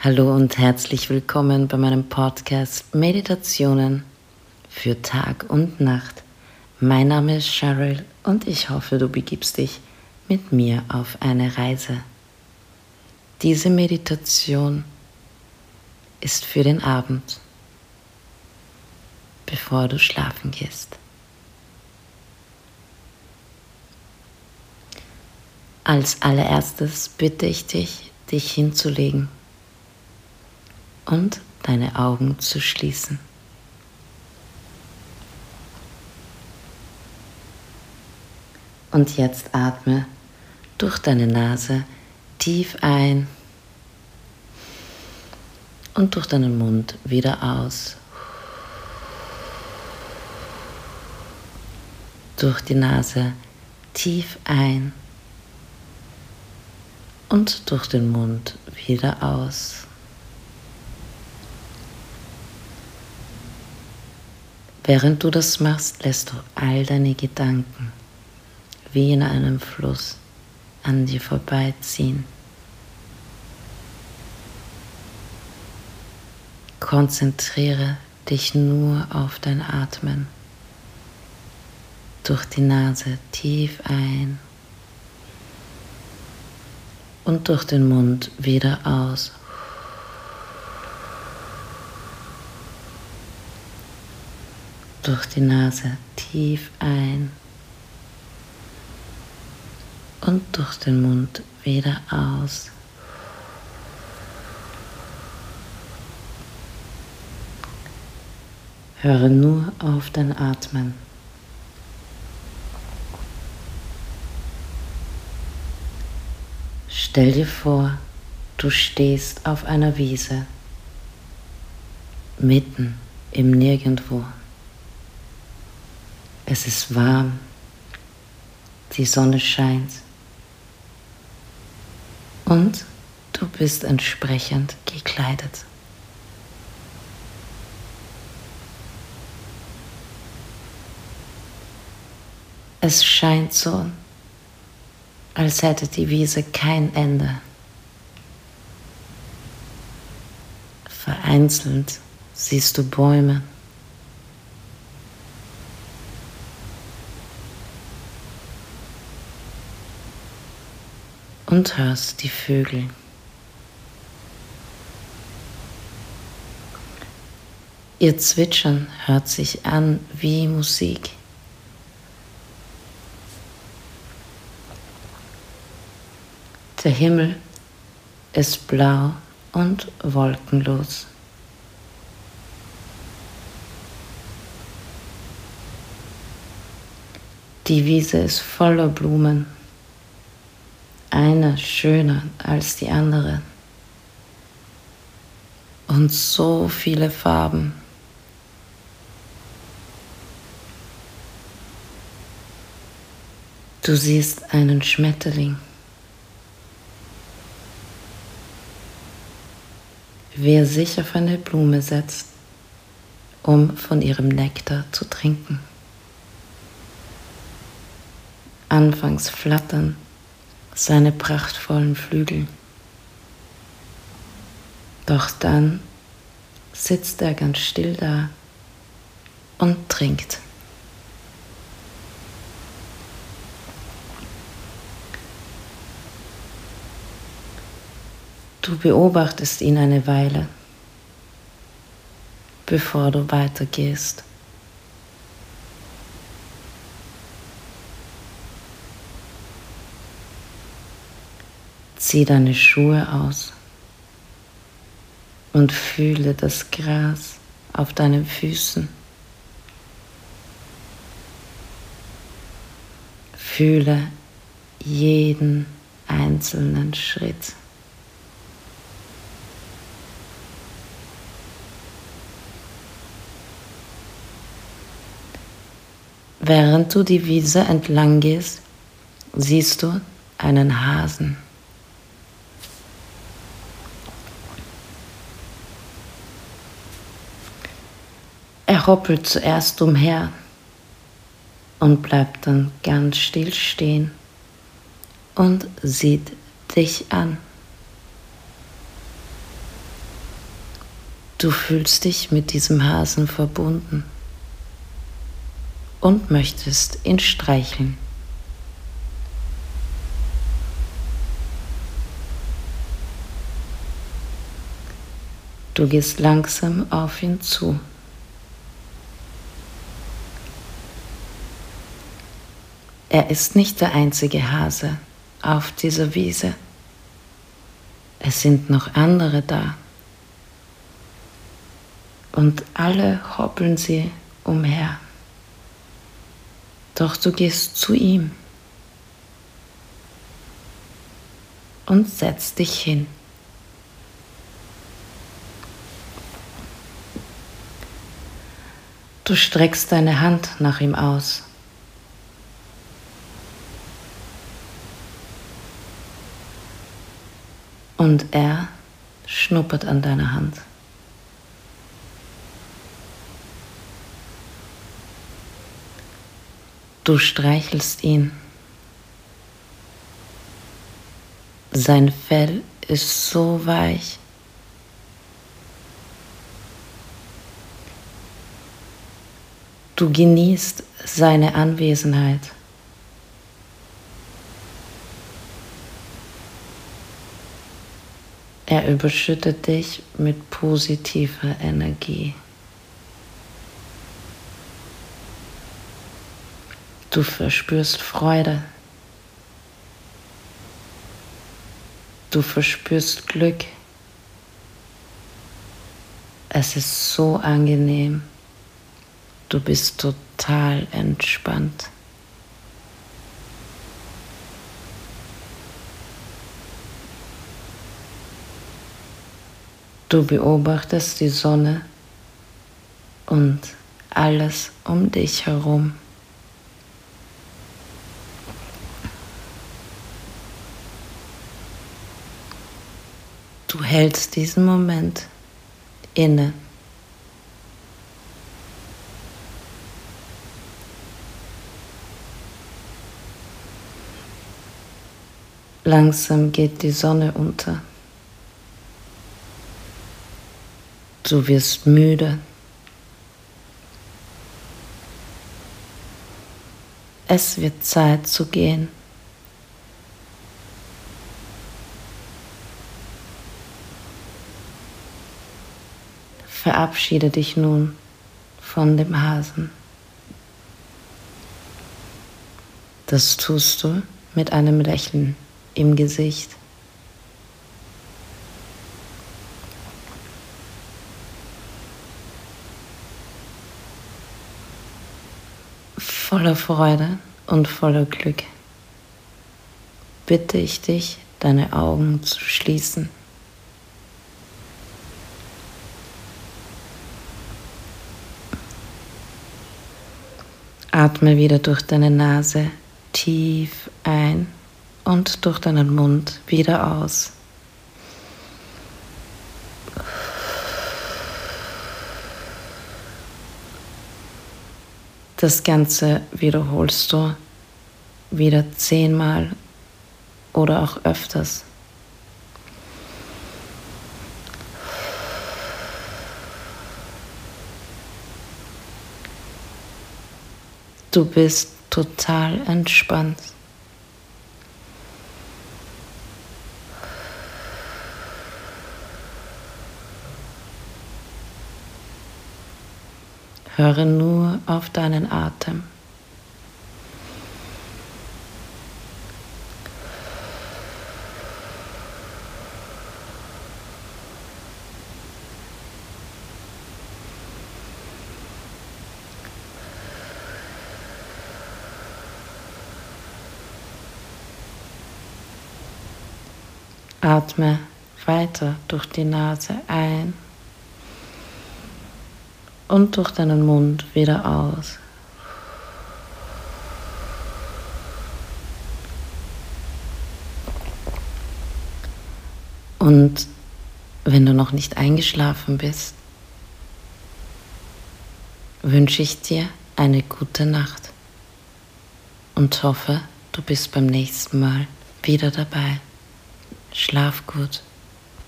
Hallo und herzlich willkommen bei meinem Podcast Meditationen für Tag und Nacht. Mein Name ist Cheryl und ich hoffe, du begibst dich mit mir auf eine Reise. Diese Meditation ist für den Abend, bevor du schlafen gehst. Als allererstes bitte ich dich, dich hinzulegen und deine Augen zu schließen. Und jetzt atme durch deine Nase tief ein und durch deinen Mund wieder aus. Durch die Nase tief ein und durch den Mund wieder aus. Während du das machst, lässt du all deine Gedanken wie in einem Fluss an dir vorbeiziehen. Konzentriere dich nur auf dein Atmen. Durch die Nase tief ein und durch den Mund wieder aus. Durch die Nase tief ein und durch den Mund wieder aus. Höre nur auf dein Atmen. Stell dir vor, du stehst auf einer Wiese, mitten im Nirgendwo. Es ist warm. Die Sonne scheint. Und du bist entsprechend gekleidet. Es scheint so, als hätte die Wiese kein Ende. Vereinzelt siehst du Bäume. Und hörst die Vögel. Ihr Zwitschern hört sich an wie Musik. Der Himmel ist blau und wolkenlos. Die Wiese ist voller Blumen eine schöner als die andere. Und so viele Farben. Du siehst einen Schmetterling. Wer sich auf eine Blume setzt, um von ihrem Nektar zu trinken. Anfangs flattern seine prachtvollen Flügel. Doch dann sitzt er ganz still da und trinkt. Du beobachtest ihn eine Weile, bevor du weitergehst. Zieh deine Schuhe aus und fühle das Gras auf deinen Füßen. Fühle jeden einzelnen Schritt. Während du die Wiese entlang gehst, siehst du einen Hasen. Er hoppelt zuerst umher und bleibt dann ganz still stehen und sieht dich an. Du fühlst dich mit diesem Hasen verbunden und möchtest ihn streicheln. Du gehst langsam auf ihn zu. Er ist nicht der einzige Hase auf dieser Wiese. Es sind noch andere da. Und alle hoppeln sie umher. Doch du gehst zu ihm und setzt dich hin. Du streckst deine Hand nach ihm aus. Und er schnuppert an deiner Hand. Du streichelst ihn. Sein Fell ist so weich. Du genießt seine Anwesenheit. Er überschüttet dich mit positiver Energie. Du verspürst Freude. Du verspürst Glück. Es ist so angenehm. Du bist total entspannt. Du beobachtest die Sonne und alles um dich herum. Du hältst diesen Moment inne. Langsam geht die Sonne unter. Du wirst müde. Es wird Zeit zu gehen. Verabschiede dich nun von dem Hasen. Das tust du mit einem Lächeln im Gesicht. Voller Freude und voller Glück bitte ich dich, deine Augen zu schließen. Atme wieder durch deine Nase tief ein und durch deinen Mund wieder aus. Das Ganze wiederholst du wieder zehnmal oder auch öfters. Du bist total entspannt. Höre nur auf deinen Atem. Atme weiter durch die Nase ein und durch deinen Mund wieder aus. Und wenn du noch nicht eingeschlafen bist, wünsche ich dir eine gute Nacht und hoffe, du bist beim nächsten Mal wieder dabei. Schlaf gut.